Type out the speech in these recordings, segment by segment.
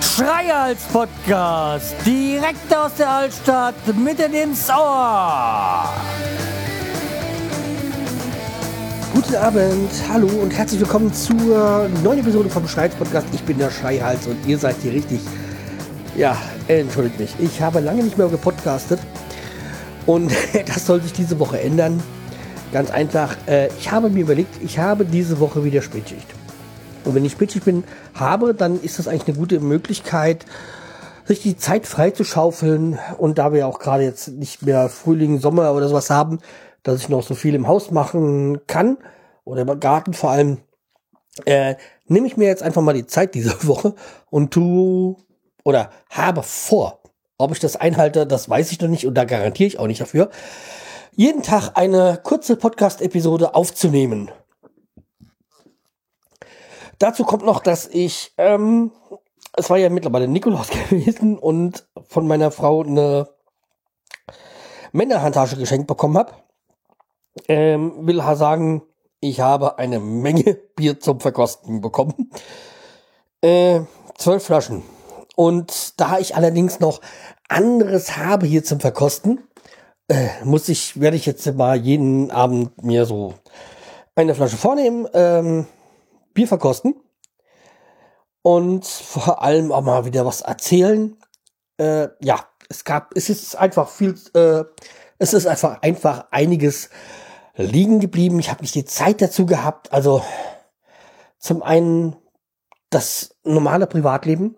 Schreihals Podcast, direkt aus der Altstadt, mitten ins Ohr. Guten Abend, hallo und herzlich willkommen zur neuen Episode vom Schreihals Podcast. Ich bin der Schreihals und ihr seid hier richtig. Ja, entschuldigt mich, ich habe lange nicht mehr gepodcastet und das soll sich diese Woche ändern. Ganz einfach, äh, ich habe mir überlegt, ich habe diese Woche wieder Spätschicht. Und wenn ich Spätschicht bin, habe, dann ist das eigentlich eine gute Möglichkeit, sich die Zeit frei zu schaufeln. Und da wir auch gerade jetzt nicht mehr Frühling, Sommer oder sowas haben, dass ich noch so viel im Haus machen kann oder im Garten vor allem, äh, nehme ich mir jetzt einfach mal die Zeit diese Woche und tu oder habe vor, ob ich das einhalte, das weiß ich noch nicht und da garantiere ich auch nicht dafür, jeden Tag eine kurze Podcast-Episode aufzunehmen. Dazu kommt noch, dass ich, ähm, es war ja mittlerweile Nikolaus gewesen und von meiner Frau eine Männerhandtasche geschenkt bekommen habe. Ähm, will sagen, ich habe eine Menge Bier zum Verkosten bekommen. Äh, zwölf Flaschen. Und da ich allerdings noch anderes habe hier zum Verkosten, äh, muss ich, werde ich jetzt mal jeden Abend mir so eine Flasche vornehmen. Ähm, Bier verkosten und vor allem auch mal wieder was erzählen. Äh, ja, es gab, es ist einfach viel, äh, es ist einfach einfach einiges liegen geblieben. Ich habe nicht die Zeit dazu gehabt. Also zum einen das normale Privatleben.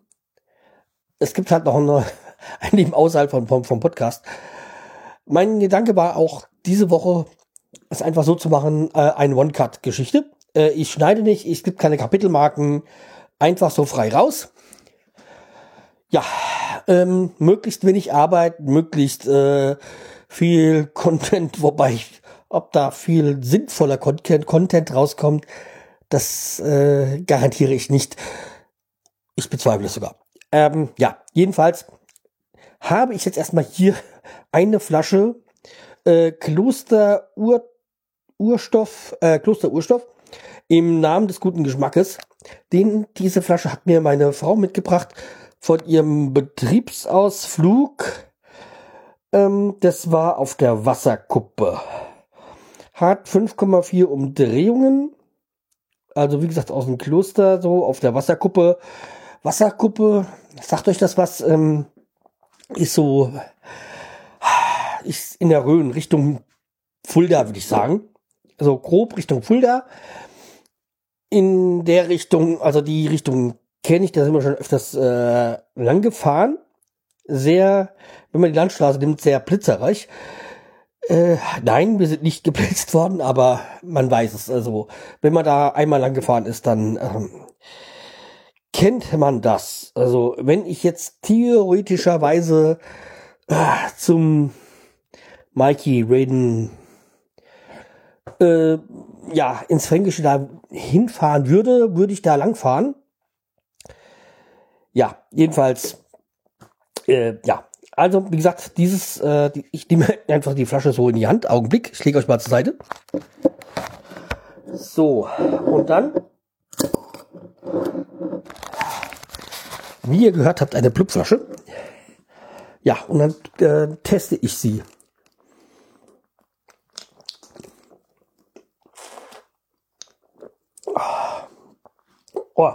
Es gibt halt noch ein Leben außerhalb von, vom, vom Podcast. Mein Gedanke war auch diese Woche, es einfach so zu machen, äh, eine One-Cut-Geschichte. Äh, ich schneide nicht, es gibt keine Kapitelmarken, einfach so frei raus. Ja, ähm, möglichst wenig Arbeit, möglichst äh, viel Content, wobei ich, ob da viel sinnvoller Content, Content rauskommt, das äh, garantiere ich nicht. Ich bezweifle es sogar. Ähm, ja, jedenfalls habe ich jetzt erstmal hier eine Flasche äh, Kloster Ur Urstoff, äh, Kloster Urstoff im Namen des guten Geschmackes. Den, diese Flasche hat mir meine Frau mitgebracht von ihrem Betriebsausflug. Ähm, das war auf der Wasserkuppe. Hat 5,4 Umdrehungen. Also wie gesagt aus dem Kloster so auf der Wasserkuppe. Wasserkuppe, sagt euch das was? Ähm, ist so ist in der Rhön Richtung Fulda, würde ich sagen. Also grob Richtung Fulda in der Richtung, also die Richtung kenne ich, da sind wir schon öfters äh, lang gefahren. Sehr, wenn man die Landstraße nimmt, sehr blitzerreich. Äh, nein, wir sind nicht geblitzt worden, aber man weiß es. Also, wenn man da einmal lang gefahren ist, dann ähm, kennt man das. Also, wenn ich jetzt theoretischerweise äh, zum Mikey Raiden äh, ja, ins Fränkische da hinfahren würde, würde ich da langfahren. Ja, jedenfalls, äh, ja. Also, wie gesagt, dieses, äh, ich nehme einfach die Flasche so in die Hand. Augenblick, ich lege euch mal zur Seite. So, und dann, wie ihr gehört habt, eine Blubflasche. Ja, und dann äh, teste ich sie. Oh.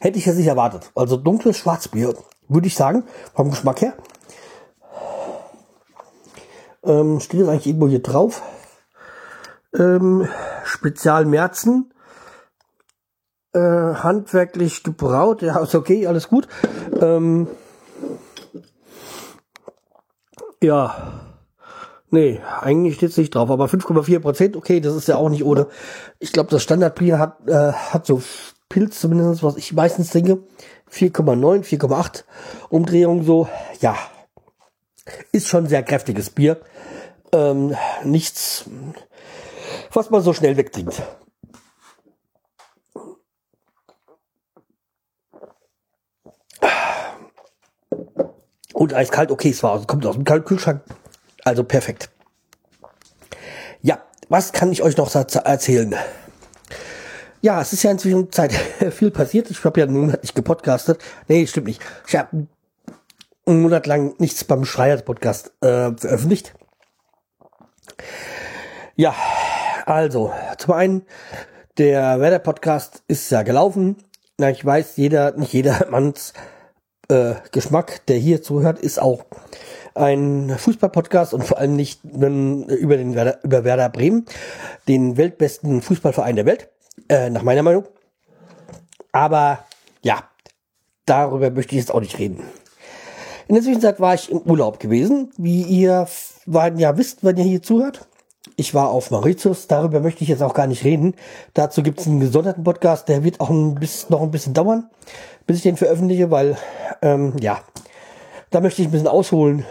Hätte ich jetzt nicht erwartet. Also dunkles Schwarzbier, würde ich sagen, vom Geschmack her. Ähm, steht eigentlich irgendwo hier drauf. Ähm, Spezial Merzen. Äh, handwerklich gebraut. Ja, ist okay, alles gut. Ähm, ja. Nee, eigentlich steht es nicht drauf, aber 5,4 Prozent, okay, das ist ja auch nicht ohne. Ich glaube, das Standardbier hat, äh, hat so Pilz zumindest, was ich meistens trinke. 4,9, 4,8 Umdrehung so. Ja, ist schon sehr kräftiges Bier. Ähm, nichts, was man so schnell wegtrinkt. Und eiskalt, okay, es war, kommt aus dem Kühlschrank. Also perfekt. was kann ich euch noch erzählen? Ja, es ist ja inzwischen Zeit viel passiert. Ich habe ja einen Monat nicht gepodcastet. Nee, stimmt nicht. Ich habe einen Monat lang nichts beim Schreier-Podcast äh, veröffentlicht. Ja, also, zum einen, der Werder-Podcast ist ja gelaufen. Na, ich weiß, jeder, nicht jedermanns äh, Geschmack, der hier zuhört, ist auch ein Fußball-Podcast und vor allem nicht über den Werder, über Werder Bremen, den weltbesten Fußballverein der Welt äh, nach meiner Meinung. Aber ja, darüber möchte ich jetzt auch nicht reden. In der Zwischenzeit war ich im Urlaub gewesen, wie ihr ja wisst, wenn ihr hier zuhört. Ich war auf Mauritius, darüber möchte ich jetzt auch gar nicht reden. Dazu gibt es einen gesonderten Podcast, der wird auch ein bisschen, noch ein bisschen dauern, bis ich den veröffentliche, weil, ähm, ja, da möchte ich ein bisschen ausholen.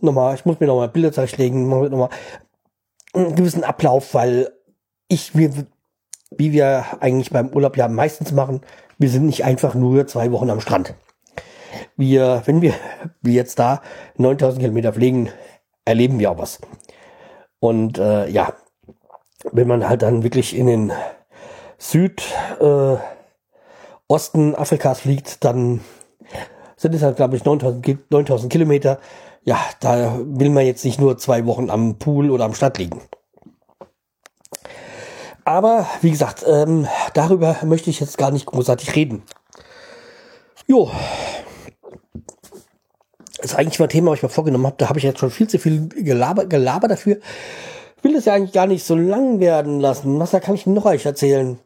Nochmal, ich muss mir nochmal Bilder zurechtlegen, nochmal einen gewissen Ablauf, weil ich, mir wie wir eigentlich beim Urlaub ja meistens machen, wir sind nicht einfach nur zwei Wochen am Strand. Wir, wenn wir wie jetzt da 9000 Kilometer fliegen, erleben wir auch was. Und äh, ja, wenn man halt dann wirklich in den Südosten äh, Afrikas fliegt, dann sind es halt, glaube ich, 9000, 9000 Kilometer. Ja, da will man jetzt nicht nur zwei Wochen am Pool oder am Strand liegen. Aber wie gesagt, ähm, darüber möchte ich jetzt gar nicht großartig reden. Jo. Das ist eigentlich mal ein Thema, was ich mir vorgenommen habe. Da habe ich jetzt schon viel zu viel Gelaber, Gelaber dafür. Will es ja eigentlich gar nicht so lang werden lassen. Was da kann ich noch euch erzählen?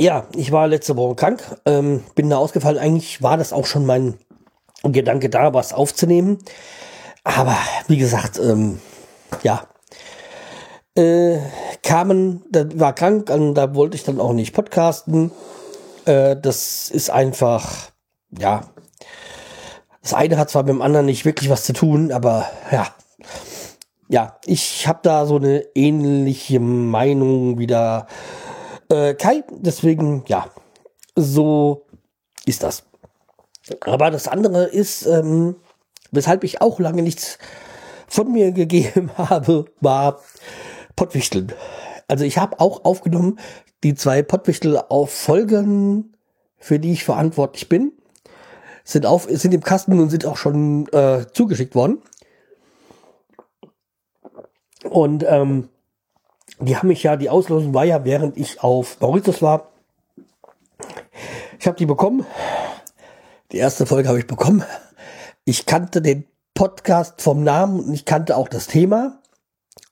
Ja, ich war letzte Woche krank, ähm, bin da ausgefallen. Eigentlich war das auch schon mein Gedanke da, was aufzunehmen. Aber wie gesagt, ähm, ja, äh, kamen, da war krank, und da wollte ich dann auch nicht podcasten. Äh, das ist einfach, ja, das eine hat zwar mit dem anderen nicht wirklich was zu tun, aber ja, ja, ich habe da so eine ähnliche Meinung wie der äh, Kai. Deswegen, ja, so ist das. Aber das andere ist, ähm, weshalb ich auch lange nichts von mir gegeben habe, war Pottwichteln. Also ich habe auch aufgenommen die zwei Pottwichtel auf Folgen, für die ich verantwortlich bin. Sind auf, sind im Kasten und sind auch schon äh, zugeschickt worden. Und ähm, die haben mich ja, die Auslosung war ja, während ich auf Mauritius war. Ich habe die bekommen. Die erste Folge habe ich bekommen. Ich kannte den Podcast vom Namen und ich kannte auch das Thema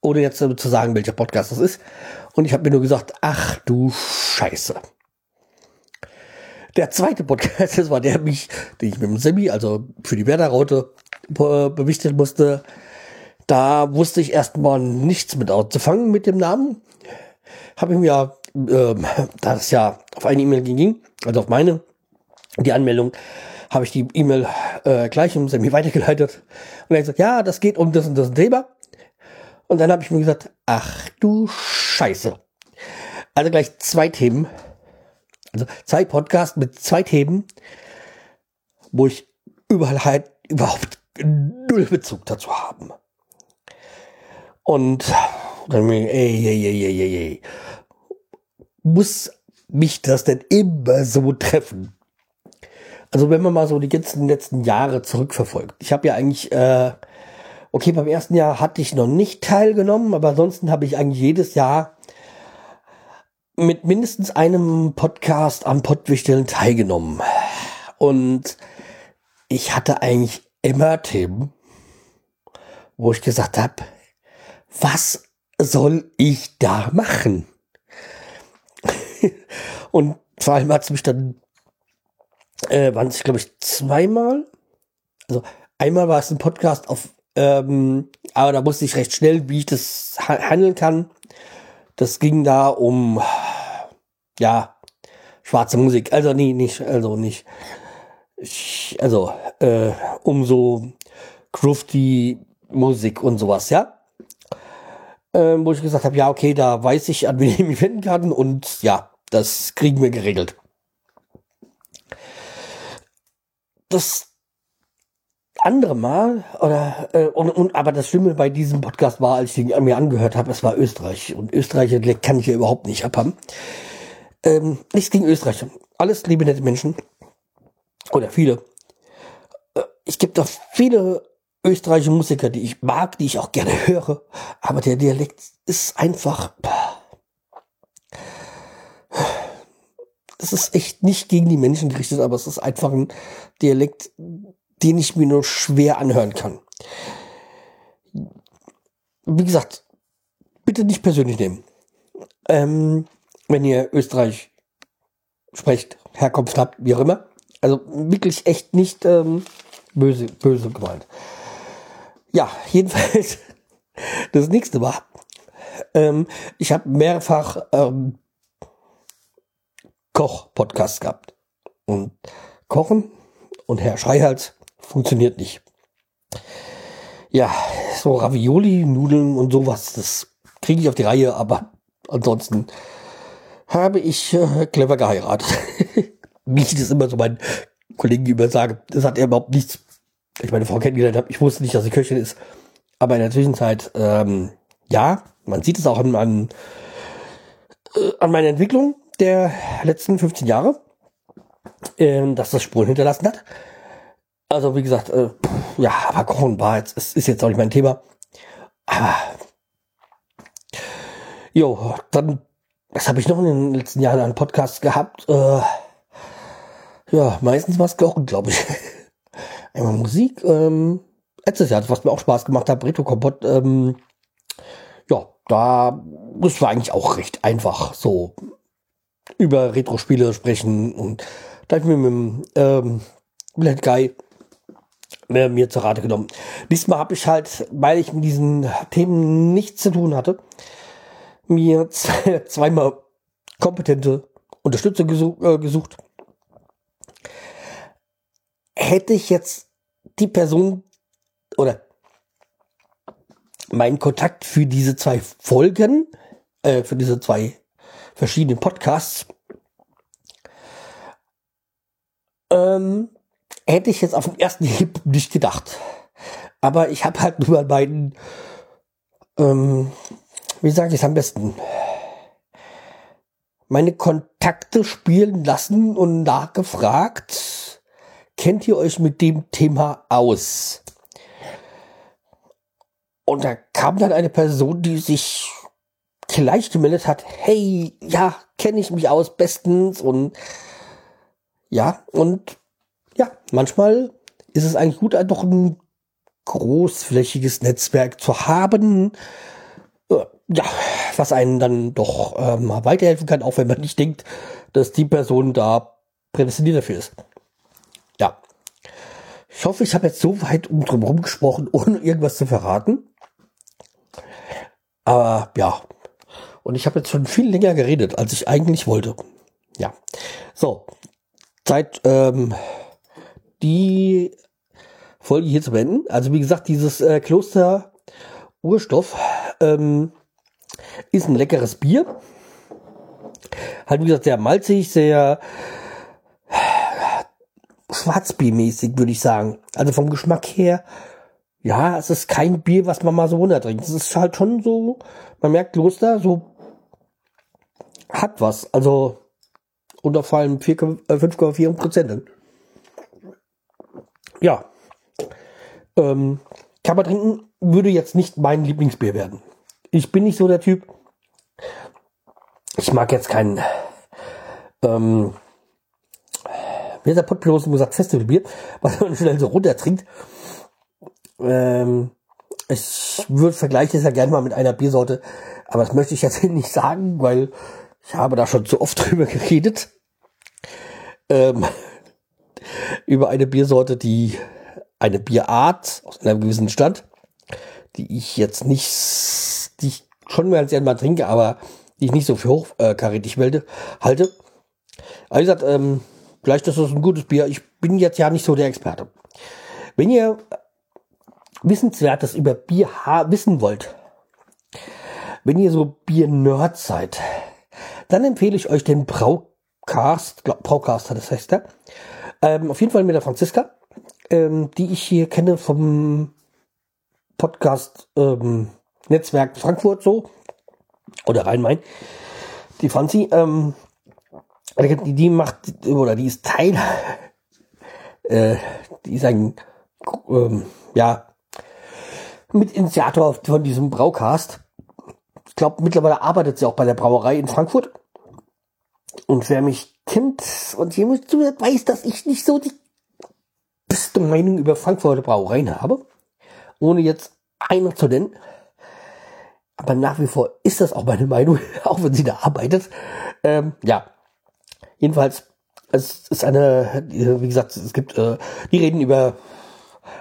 ohne jetzt zu sagen, welcher Podcast das ist. Und ich habe mir nur gesagt, ach du Scheiße. Der zweite Podcast, das war der, mich, den ich mit dem Semi, also für die Werder-Raute, bewichtet musste. Da wusste ich erstmal nichts mit anzufangen mit dem Namen. Habe ich mir, äh, da es ja auf eine E-Mail ging, also auf meine, die Anmeldung, habe ich die E-Mail äh, gleich im Semi weitergeleitet. Und er hat gesagt, ja, das geht um das und das Thema. Und dann habe ich mir gesagt, ach du Scheiße. Also gleich zwei Themen. Also zwei Podcasts mit zwei Themen, wo ich überall halt überhaupt null Bezug dazu haben. Und dann ey, ey, ey, ey, ey, ey. muss mich das denn immer so treffen? Also wenn man mal so die ganzen letzten Jahre zurückverfolgt. Ich habe ja eigentlich äh, Okay, beim ersten Jahr hatte ich noch nicht teilgenommen, aber ansonsten habe ich eigentlich jedes Jahr mit mindestens einem Podcast am Pottwichteln teilgenommen. Und ich hatte eigentlich immer Themen, wo ich gesagt habe, was soll ich da machen? Und vor allem hat es mich dann, äh, waren es, glaube ich, zweimal. Also einmal war es ein Podcast auf ähm, aber da wusste ich recht schnell, wie ich das handeln kann. Das ging da um, ja, schwarze Musik. Also nee, nicht, also nicht. Ich, also, äh, um so Grufty Musik und sowas, ja. Ähm, wo ich gesagt habe, ja, okay, da weiß ich, an wen ich mich wenden kann und ja, das kriegen wir geregelt. Das andere Mal, oder, äh, und, und, aber das Schlimme bei diesem Podcast war, als ich ihn mir angehört habe, es war Österreich. Und Österreicher kann ich ja überhaupt nicht abhaben. Ähm, nichts gegen Österreich. Alles liebe nette Menschen. Oder viele. Äh, es gibt auch viele österreichische Musiker, die ich mag, die ich auch gerne höre. Aber der Dialekt ist einfach. Es ist echt nicht gegen die Menschen gerichtet, aber es ist einfach ein Dialekt, den ich mir nur schwer anhören kann. Wie gesagt, bitte nicht persönlich nehmen. Ähm, wenn ihr Österreich sprecht, Herkunft habt, wie auch immer. Also wirklich echt nicht ähm, böse, böse gemeint. Ja, jedenfalls, das nächste war, ähm, ich habe mehrfach ähm, Koch-Podcasts gehabt. Und Kochen und Herr Schreihals funktioniert nicht. Ja, so Ravioli, Nudeln und sowas, das kriege ich auf die Reihe, aber ansonsten habe ich äh, clever geheiratet. Wie ich das immer so meinen Kollegen über sage, das hat er überhaupt nichts. Ich meine Frau kennengelernt habe, ich wusste nicht, dass sie Köchin ist. Aber in der Zwischenzeit, ähm, ja, man sieht es auch an, an, äh, an meiner Entwicklung der letzten 15 Jahre, äh, dass das Spuren hinterlassen hat. Also wie gesagt, äh, ja, aber Kochen war jetzt, es ist jetzt auch nicht mein Thema. Aber jo, dann, was habe ich noch in den letzten Jahren an Podcasts gehabt? Äh, ja, meistens was Kochen, glaube ich. Einmal Musik, ähm, letztes Jahr, was mir auch Spaß gemacht hat, Retro Kompott, ähm, ja, da, das war eigentlich auch recht einfach, so über Retro-Spiele sprechen und da habe ich mir mit dem ähm, Black Guy äh, mir zur Rate genommen. Diesmal habe ich halt, weil ich mit diesen Themen nichts zu tun hatte, mir zweimal kompetente Unterstützung gesuch, äh, gesucht. Hätte ich jetzt die Person oder meinen Kontakt für diese zwei Folgen, äh, für diese zwei verschiedenen Podcasts, ähm, hätte ich jetzt auf den ersten Hieb nicht gedacht. Aber ich habe halt nur beiden, ähm, wie sage ich es am besten, meine Kontakte spielen lassen und nachgefragt, kennt ihr euch mit dem Thema aus? Und da kam dann eine Person, die sich gleich gemeldet hat, hey, ja, kenne ich mich aus bestens und ja, und ja, manchmal ist es eigentlich gut, einfach ein großflächiges Netzwerk zu haben, äh, ja, was einen dann doch ähm, weiterhelfen kann, auch wenn man nicht denkt, dass die Person da prädestiniert dafür ist. Ich hoffe, ich habe jetzt so weit um drum herum gesprochen, ohne irgendwas zu verraten. Aber ja. Und ich habe jetzt schon viel länger geredet, als ich eigentlich wollte. Ja. So. Zeit, ähm, die Folge hier zu beenden. Also wie gesagt, dieses äh, Kloster Urstoff ähm, ist ein leckeres Bier. Halt wie gesagt sehr malzig, sehr schwarzbiermäßig, würde ich sagen. Also vom Geschmack her ja, es ist kein Bier, was man mal so runtertrinkt. Es ist halt schon so, man merkt Kloster, so hat was. Also unter vor allem 5,4 Prozent. Ja. Ähm, kann man trinken, würde jetzt nicht mein Lieblingsbier werden. Ich bin nicht so der Typ. Ich mag jetzt keinen, ähm, wie ist der Pottpilosen gesagt, Festivalbier, was man schnell so runtertrinkt. Ähm, ich würde vergleiche es ja gerne mal mit einer Biersorte, aber das möchte ich jetzt nicht sagen, weil ich habe da schon zu oft drüber geredet. Ähm, über eine Biersorte, die eine Bierart aus einem gewissen Stand, die ich jetzt nicht, die ich schon mehr als gerne mal trinke, aber die ich nicht so für hochkarätig melde, halte. Aber wie gesagt, ähm, vielleicht ist das ein gutes Bier. Ich bin jetzt ja nicht so der Experte. Wenn ihr Wissenswertes über Bier wissen wollt, wenn ihr so Bier-Nerd seid, dann empfehle ich euch den Braucast, glaub, Braucast das heißt der. Ähm, auf jeden Fall mit der Franziska. ähm, die ich hier kenne vom Podcast ähm, Netzwerk Frankfurt so oder Rhein-Main. Die Franzi, ähm, die, macht oder die ist Teil, äh, die ist ein ähm, ja Mitinitiator von diesem Braucast. Ich glaube, mittlerweile arbeitet sie auch bei der Brauerei in Frankfurt. Und wer mich kennt und jemand zuhört, weiß, dass ich nicht so die beste Meinung über Frankfurter Brauereien habe. Ohne jetzt einer zu nennen. Aber nach wie vor ist das auch meine Meinung, auch wenn sie da arbeitet. Ähm, ja. Jedenfalls, es ist eine, wie gesagt, es gibt, äh, die reden über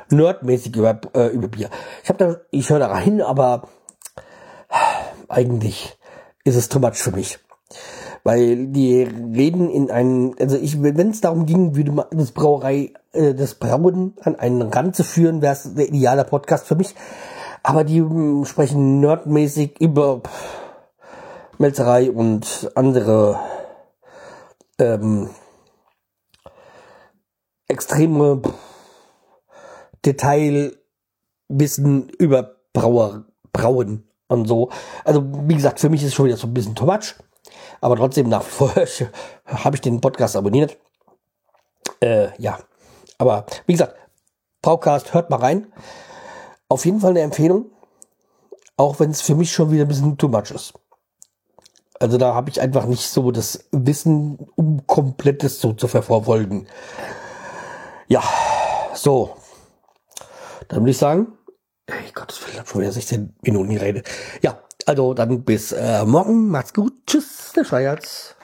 nerdmäßig über, äh, über Bier. Ich habe da, ich höre da rein, aber eigentlich ist es too much für mich. Weil die reden in einen, also ich, wenn es darum ging, würde man das Brauerei, äh, das Brauen an einen Rand zu führen, wäre es der ideale Podcast für mich. Aber die äh, sprechen nerdmäßig über Melzerei und andere ähm, extreme Detailwissen über Brauer, Brauen und so. Also, wie gesagt, für mich ist es schon wieder so ein bisschen too much. Aber trotzdem nach wie vor habe ich den Podcast abonniert. Äh, ja. Aber wie gesagt, Podcast, hört mal rein. Auf jeden Fall eine Empfehlung. Auch wenn es für mich schon wieder ein bisschen too much ist. Also da habe ich einfach nicht so das Wissen, um komplettes so zu verfolgen. Ja, so. Dann würde ich sagen, ey Gott, ich habe schon wieder 16 Minuten geredet. Ja, also dann bis äh, morgen. Macht's gut. Tschüss, der Schweierz.